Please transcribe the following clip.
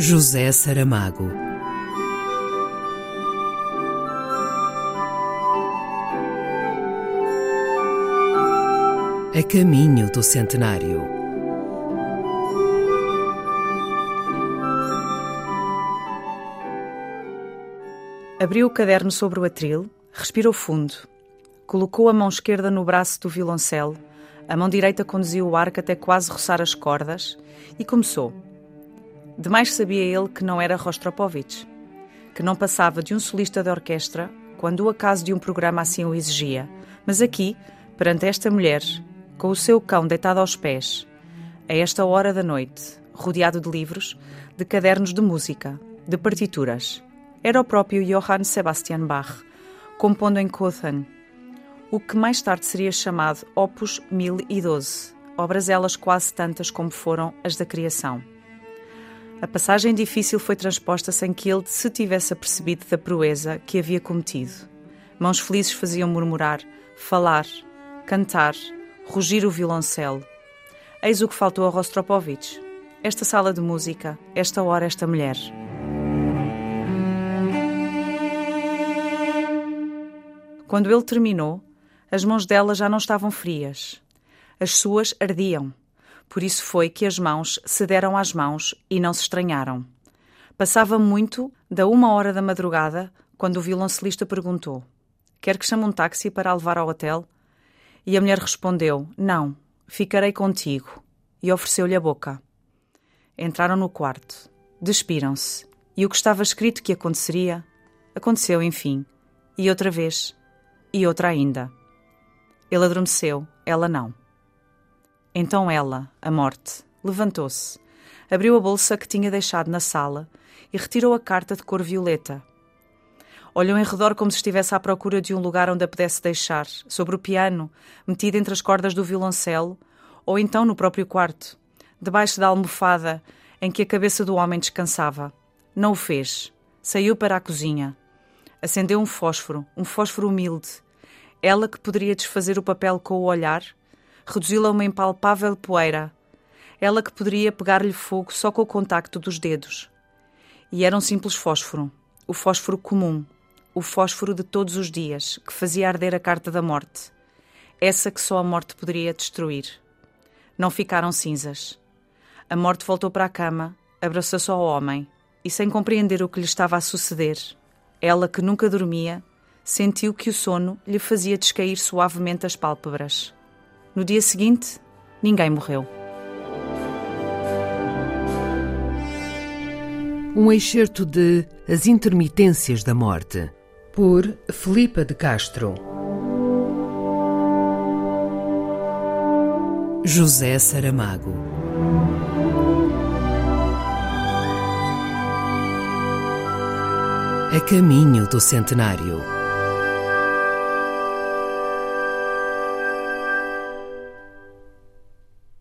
José Saramago. A caminho do centenário. Abriu o caderno sobre o atril, respirou fundo, colocou a mão esquerda no braço do violoncelo, a mão direita conduziu o arco até quase roçar as cordas e começou. Demais sabia ele que não era Rostropovich, que não passava de um solista de orquestra quando o acaso de um programa assim o exigia, mas aqui, perante esta mulher, com o seu cão deitado aos pés, a esta hora da noite, rodeado de livros, de cadernos de música, de partituras, era o próprio Johann Sebastian Bach, compondo em Cothen, o que mais tarde seria chamado Opus 1012, obras elas quase tantas como foram as da criação. A passagem difícil foi transposta sem que ele se tivesse apercebido da proeza que havia cometido. Mãos felizes faziam murmurar, falar, cantar, rugir o violoncelo. Eis o que faltou a Rostropovich. Esta sala de música, esta hora, esta mulher. Quando ele terminou, as mãos dela já não estavam frias. As suas ardiam. Por isso foi que as mãos se deram às mãos e não se estranharam. Passava muito da uma hora da madrugada quando o violoncelista perguntou: Quer que chame um táxi para a levar ao hotel? E a mulher respondeu: Não, ficarei contigo. E ofereceu-lhe a boca. Entraram no quarto, despiram-se, e o que estava escrito que aconteceria, aconteceu, enfim. E outra vez, e outra ainda. Ele adormeceu, ela não. Então ela, a morte, levantou-se, abriu a bolsa que tinha deixado na sala e retirou a carta de cor violeta. Olhou em redor como se estivesse à procura de um lugar onde a pudesse deixar, sobre o piano, metida entre as cordas do violoncelo, ou então no próprio quarto, debaixo da almofada em que a cabeça do homem descansava. Não o fez. Saiu para a cozinha. Acendeu um fósforo, um fósforo humilde, ela que poderia desfazer o papel com o olhar, reduzi-lo a uma impalpável poeira. Ela que poderia pegar-lhe fogo só com o contacto dos dedos. E era um simples fósforo, o fósforo comum, o fósforo de todos os dias, que fazia arder a carta da morte. Essa que só a morte poderia destruir. Não ficaram cinzas. A morte voltou para a cama, abraçou-se ao homem e, sem compreender o que lhe estava a suceder, ela que nunca dormia, sentiu que o sono lhe fazia descair suavemente as pálpebras. No dia seguinte, ninguém morreu. Um excerto de As Intermitências da Morte, por Filipa de Castro. José Saramago. A caminho do centenário.